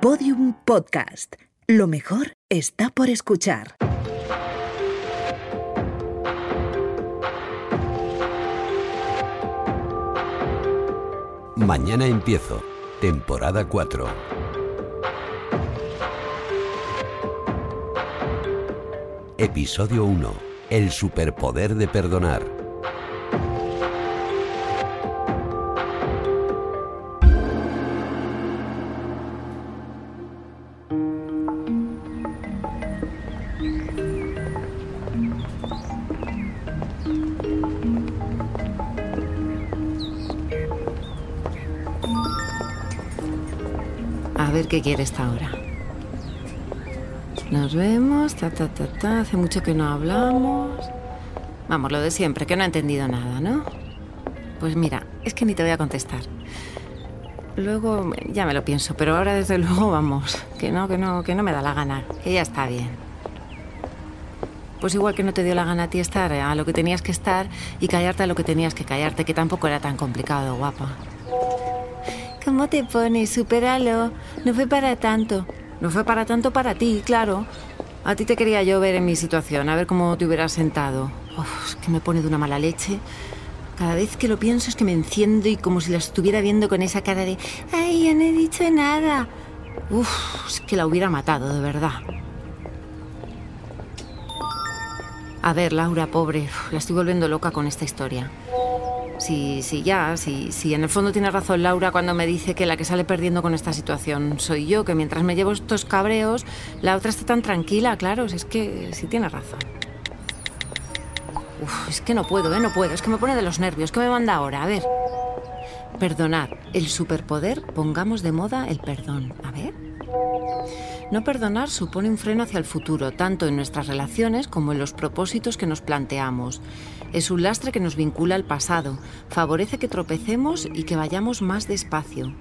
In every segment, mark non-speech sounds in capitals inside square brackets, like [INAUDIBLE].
Podium Podcast. Lo mejor está por escuchar. Mañana empiezo. Temporada 4. Episodio 1. El superpoder de perdonar. Qué quiere esta hora. Nos vemos, ta, ta, ta, ta. Hace mucho que no hablamos. Vamos, lo de siempre, que no ha entendido nada, ¿no? Pues mira, es que ni te voy a contestar. Luego ya me lo pienso, pero ahora desde [LAUGHS] luego vamos, que no, que no, que no me da la gana, que ya está bien. Pues igual que no te dio la gana a ti estar a lo que tenías que estar y callarte a lo que tenías que callarte, que tampoco era tan complicado, guapa. ¿Cómo te pones? Supéralo. No fue para tanto. No fue para tanto para ti, claro. A ti te quería yo ver en mi situación, a ver cómo te hubieras sentado. Uf, es que me pone de una mala leche. Cada vez que lo pienso es que me enciendo y como si la estuviera viendo con esa cara de ¡Ay, yo no he dicho nada! Uf, es que la hubiera matado, de verdad. A ver, Laura, pobre, la estoy volviendo loca con esta historia. Sí, sí, ya, sí, sí. En el fondo tiene razón Laura cuando me dice que la que sale perdiendo con esta situación soy yo, que mientras me llevo estos cabreos, la otra está tan tranquila, claro, si es que sí tiene razón. Es que no puedo, ¿eh? No puedo, es que me pone de los nervios. ¿Qué me manda ahora? A ver. Perdonar. El superpoder, pongamos de moda el perdón. A ver. No perdonar supone un freno hacia el futuro, tanto en nuestras relaciones como en los propósitos que nos planteamos. Es un lastre que nos vincula al pasado, favorece que tropecemos y que vayamos más despacio.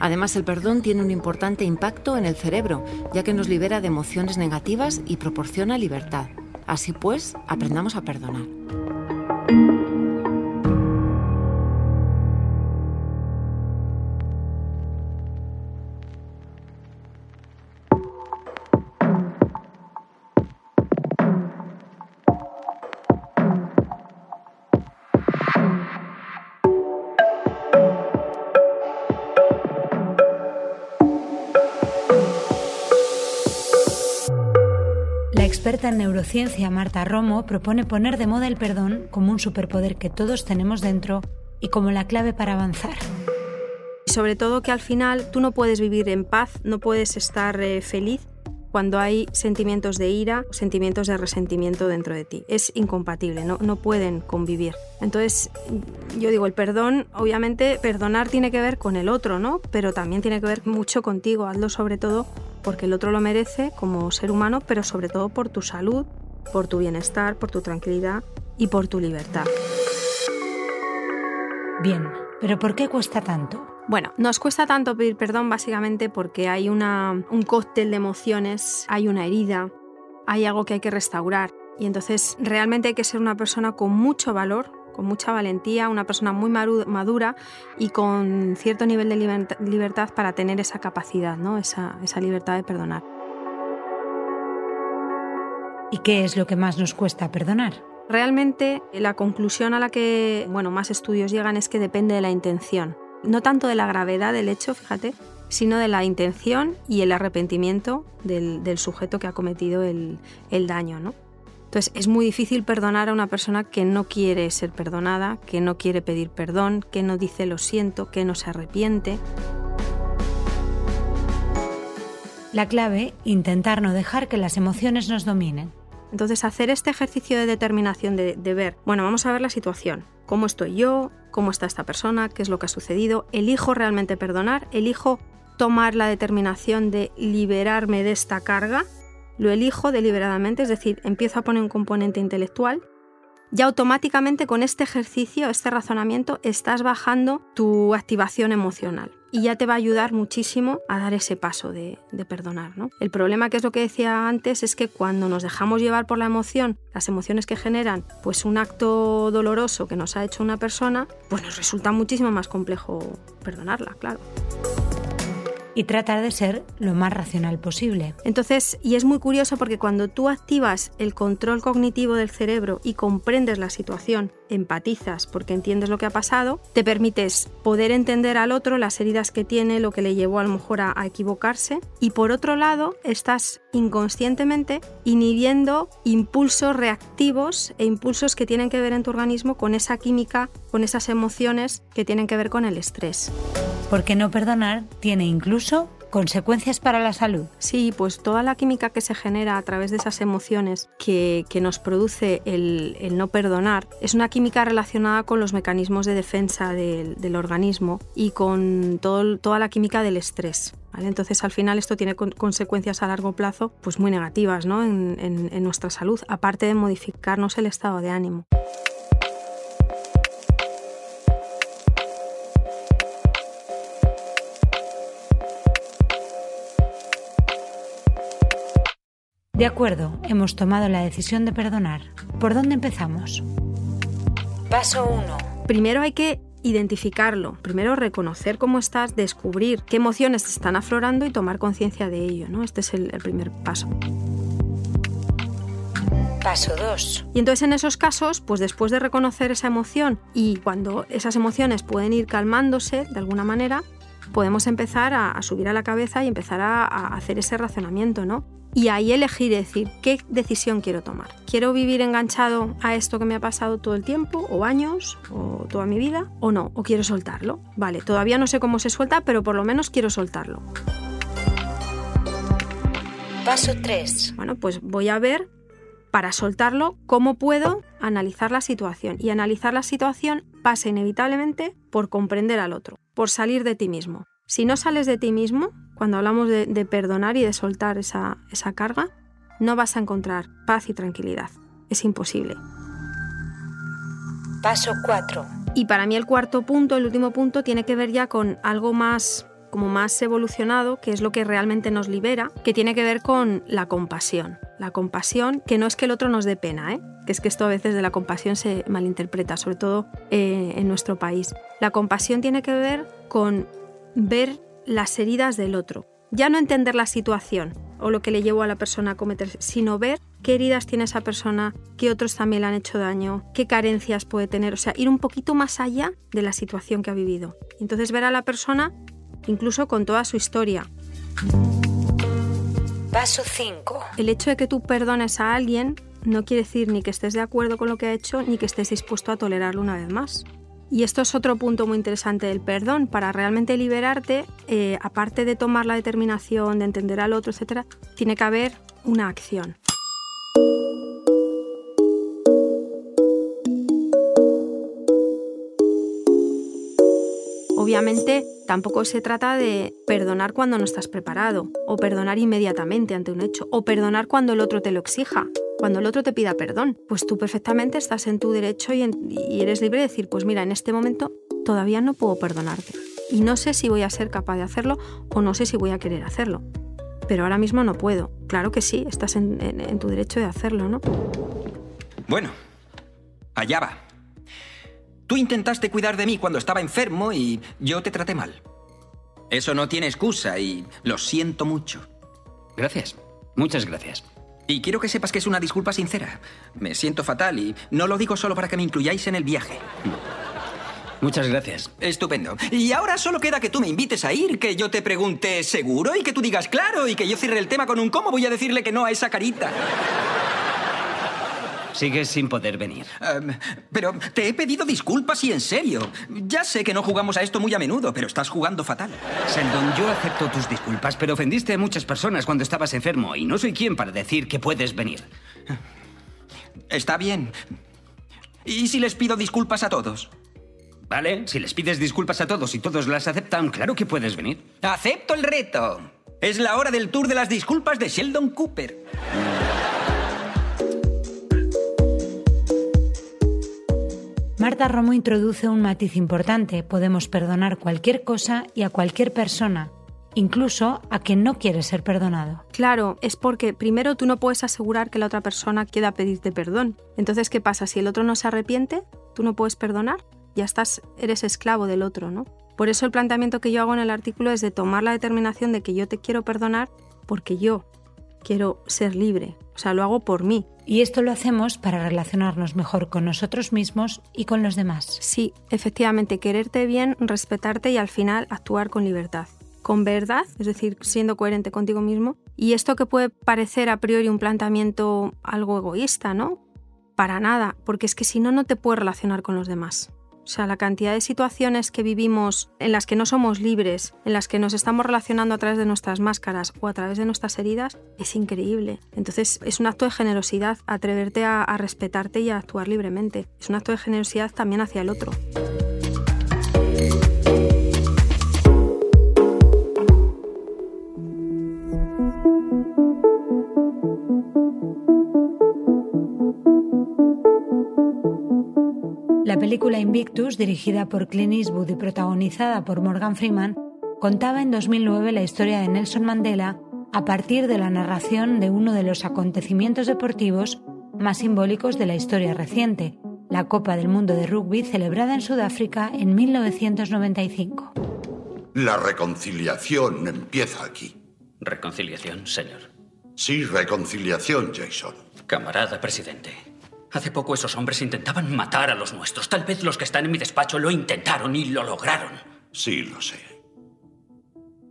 Además, el perdón tiene un importante impacto en el cerebro, ya que nos libera de emociones negativas y proporciona libertad. Así pues, aprendamos a perdonar. Experta en neurociencia Marta Romo propone poner de moda el perdón como un superpoder que todos tenemos dentro y como la clave para avanzar. Sobre todo que al final tú no puedes vivir en paz, no puedes estar eh, feliz cuando hay sentimientos de ira sentimientos de resentimiento dentro de ti. Es incompatible, no, no pueden convivir. Entonces, yo digo, el perdón, obviamente, perdonar tiene que ver con el otro, ¿no? Pero también tiene que ver mucho contigo. Hazlo sobre todo porque el otro lo merece como ser humano, pero sobre todo por tu salud, por tu bienestar, por tu tranquilidad y por tu libertad. Bien, pero ¿por qué cuesta tanto? Bueno, nos cuesta tanto pedir perdón básicamente porque hay una, un cóctel de emociones, hay una herida, hay algo que hay que restaurar. Y entonces realmente hay que ser una persona con mucho valor, con mucha valentía, una persona muy madura y con cierto nivel de liber- libertad para tener esa capacidad, ¿no? esa, esa libertad de perdonar. ¿Y qué es lo que más nos cuesta perdonar? Realmente la conclusión a la que bueno, más estudios llegan es que depende de la intención. No tanto de la gravedad del hecho, fíjate, sino de la intención y el arrepentimiento del, del sujeto que ha cometido el, el daño. ¿no? Entonces es muy difícil perdonar a una persona que no quiere ser perdonada, que no quiere pedir perdón, que no dice lo siento, que no se arrepiente. La clave, intentar no dejar que las emociones nos dominen. Entonces, hacer este ejercicio de determinación de, de, ver, bueno, vamos a ver la situación, cómo estoy yo, cómo está esta persona, qué es lo que ha sucedido, elijo realmente perdonar, elijo tomar la determinación de liberarme de esta carga, lo elijo deliberadamente, es decir, empiezo a poner un componente intelectual, ya automáticamente con este ejercicio, este razonamiento, estás bajando tu activación emocional y ya te va a ayudar muchísimo a dar ese paso de, perdonar. ¿no? El problema, que es lo que decía antes, es que cuando nos dejamos llevar por la emoción, las emociones que generan pues un acto doloroso que nos ha hecho una persona, pues nos resulta muchísimo más complejo perdonarla, claro. Y tratar de ser lo más racional posible. Entonces, y es muy curioso porque cuando tú activas el control cognitivo del cerebro y comprendes la situación, empatizas porque entiendes lo que ha pasado, te permites poder entender al otro las heridas que tiene, lo que le llevó a lo mejor a, a equivocarse y por otro lado estás inconscientemente inhibiendo impulsos reactivos e impulsos que tienen que ver en tu organismo con esa química, con esas emociones que tienen que ver con el estrés. Porque no perdonar tiene incluso consecuencias para la salud. Sí, pues toda la química que se genera a través de esas emociones que, que nos produce el, el, no perdonar es una química relacionada con los mecanismos de defensa del, del organismo y con todo, toda la química del estrés. ¿Vale? Entonces al final esto tiene con consecuencias a largo plazo pues muy negativas ¿no? en, en nuestra salud, aparte de modificarnos el estado de ánimo. De acuerdo, hemos tomado la decisión de perdonar. ¿Por dónde empezamos? Paso 1. Primero hay que identificarlo, primero reconocer cómo estás, descubrir qué emociones te están aflorando y tomar conciencia de ello. ¿no? Este es el, el primer paso. Paso 2. Y entonces en esos casos, pues después de reconocer esa emoción y cuando esas emociones pueden ir calmándose de alguna manera, podemos empezar a, a subir a la cabeza y empezar a, a hacer ese razonamiento, ¿no? Y ahí elegir decir qué decisión quiero tomar. ¿Quiero vivir enganchado a esto que me ha pasado todo el tiempo, o años, o toda mi vida, o no? ¿O quiero soltarlo? Vale, todavía no sé cómo se suelta, pero por lo menos quiero soltarlo. Paso 3. Bueno, pues voy a ver para soltarlo cómo puedo analizar la situación. Y analizar la situación pasa inevitablemente por comprender al otro, por salir de ti mismo. Si no sales de ti mismo, cuando hablamos de, de perdonar y de soltar esa, esa carga, no vas a encontrar paz y tranquilidad. Es imposible. Paso 4. Y para mí el cuarto punto, el último punto, tiene que ver ya con algo más como más evolucionado, que es lo que realmente nos libera, que tiene que ver con la compasión. La compasión, que no es que el otro nos dé pena, ¿eh? que es que esto a veces de la compasión se malinterpreta, sobre todo eh, en nuestro país. La compasión tiene que ver con ver las heridas del otro. Ya no entender la situación o lo que le llevó a la persona a cometer, sino ver qué heridas tiene esa persona, qué otros también le han hecho daño, qué carencias puede tener, o sea, ir un poquito más allá de la situación que ha vivido. Entonces ver a la persona incluso con toda su historia. Paso 5. El hecho de que tú perdones a alguien no quiere decir ni que estés de acuerdo con lo que ha hecho ni que estés dispuesto a tolerarlo una vez más. Y esto es otro punto muy interesante del perdón. Para realmente liberarte, eh, aparte de tomar la determinación, de entender al otro, etc., tiene que haber una acción. Obviamente tampoco se trata de perdonar cuando no estás preparado, o perdonar inmediatamente ante un hecho, o perdonar cuando el otro te lo exija, cuando el otro te pida perdón. Pues tú perfectamente estás en tu derecho y, en, y eres libre de decir, pues mira, en este momento todavía no puedo perdonarte. Y no sé si voy a ser capaz de hacerlo o no sé si voy a querer hacerlo. Pero ahora mismo no puedo. Claro que sí, estás en, en, en tu derecho de hacerlo, ¿no? Bueno, allá va. Tú intentaste cuidar de mí cuando estaba enfermo y yo te traté mal. Eso no tiene excusa y lo siento mucho. Gracias. Muchas gracias. Y quiero que sepas que es una disculpa sincera. Me siento fatal y no lo digo solo para que me incluyáis en el viaje. Muchas gracias. Estupendo. Y ahora solo queda que tú me invites a ir, que yo te pregunte seguro y que tú digas claro y que yo cierre el tema con un cómo voy a decirle que no a esa carita. Sigues sin poder venir. Um, pero te he pedido disculpas y en serio. Ya sé que no jugamos a esto muy a menudo, pero estás jugando fatal. Sheldon, yo acepto tus disculpas, pero ofendiste a muchas personas cuando estabas enfermo y no soy quien para decir que puedes venir. Está bien. ¿Y si les pido disculpas a todos? Vale, si les pides disculpas a todos y todos las aceptan, claro que puedes venir. Acepto el reto. Es la hora del tour de las disculpas de Sheldon Cooper. Marta Romo introduce un matiz importante. Podemos perdonar cualquier cosa y a cualquier persona, incluso a quien no quiere ser perdonado. Claro, es porque primero tú no puedes asegurar que la otra persona quiera pedirte perdón. Entonces, ¿qué pasa? Si el otro no se arrepiente, tú no puedes perdonar, ya estás, eres esclavo del otro, ¿no? Por eso el planteamiento que yo hago en el artículo es de tomar la determinación de que yo te quiero perdonar porque yo quiero ser libre. O sea, lo hago por mí. Y esto lo hacemos para relacionarnos mejor con nosotros mismos y con los demás. Sí, efectivamente, quererte bien, respetarte y al final actuar con libertad. Con verdad, es decir, siendo coherente contigo mismo. Y esto que puede parecer a priori un planteamiento algo egoísta, ¿no? Para nada, porque es que si no, no te puedes relacionar con los demás. O sea, la cantidad de situaciones que vivimos en las que no somos libres, en las que nos estamos relacionando a través de nuestras máscaras o a través de nuestras heridas, es increíble. Entonces, es un acto de generosidad atreverte a, a respetarte y a actuar libremente. Es un acto de generosidad también hacia el otro. Película Invictus, dirigida por Clint Eastwood y protagonizada por Morgan Freeman, contaba en 2009 la historia de Nelson Mandela a partir de la narración de uno de los acontecimientos deportivos más simbólicos de la historia reciente, la Copa del Mundo de Rugby celebrada en Sudáfrica en 1995. La reconciliación empieza aquí. ¿Reconciliación, señor? Sí, reconciliación, Jason. Camarada presidente, hace poco esos hombres intentaban matar a los nuestros. Tal vez los que están en mi despacho lo intentaron y lo lograron. Sí, lo sé.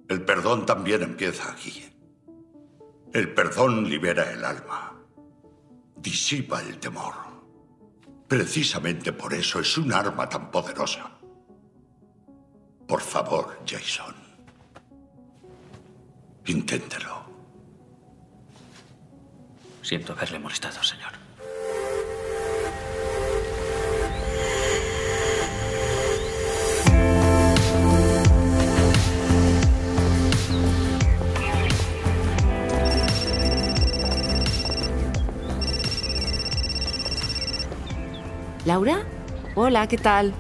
El perdón también empieza aquí. El perdón libera el alma. Disipa el temor. Precisamente por eso es un arma tan poderosa. Por favor, Jason. Inténtelo. Siento haberle molestado, señor. ¿Laura? Hola, ¿qué tal?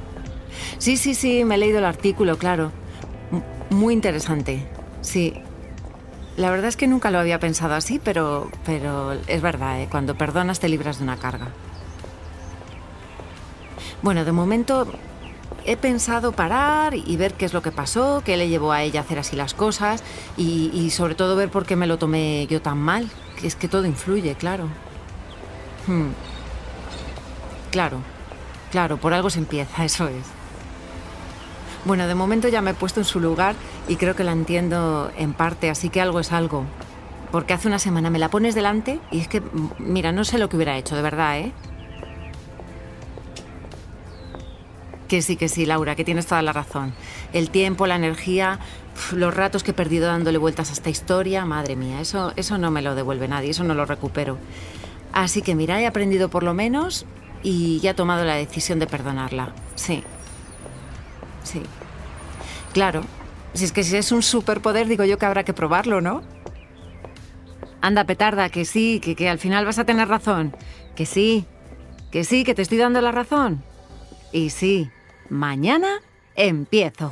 Sí, sí, sí, me he leído el artículo, claro. Muy interesante. Sí. La verdad es que nunca lo había pensado así, pero, pero es verdad, ¿eh? cuando perdonas te libras de una carga. Bueno, de momento he pensado parar y ver qué es lo que pasó, qué le llevó a ella hacer así las cosas y, y sobre todo ver por qué me lo tomé yo tan mal, es que todo influye, claro. Hmm. Claro, claro, por algo se empieza, eso es. Bueno, de momento ya me he puesto en su lugar y creo que la entiendo en parte, así que algo es algo. Porque hace una semana me la pones delante y es que, mira, no sé lo que hubiera hecho, de verdad, ¿eh? Que sí, que sí, Laura, que tienes toda la razón. El tiempo, la energía, los ratos que he perdido dándole vueltas a esta historia, madre mía, eso, eso no me lo devuelve nadie, eso no lo recupero. Así que mira, he aprendido por lo menos y ya he tomado la decisión de perdonarla. Sí. Sí. Claro. Si es que si es un superpoder, digo yo que habrá que probarlo, ¿no? Anda, petarda, que sí, que, que al final vas a tener razón. Que sí, que sí, que te estoy dando la razón. Y sí, mañana empiezo.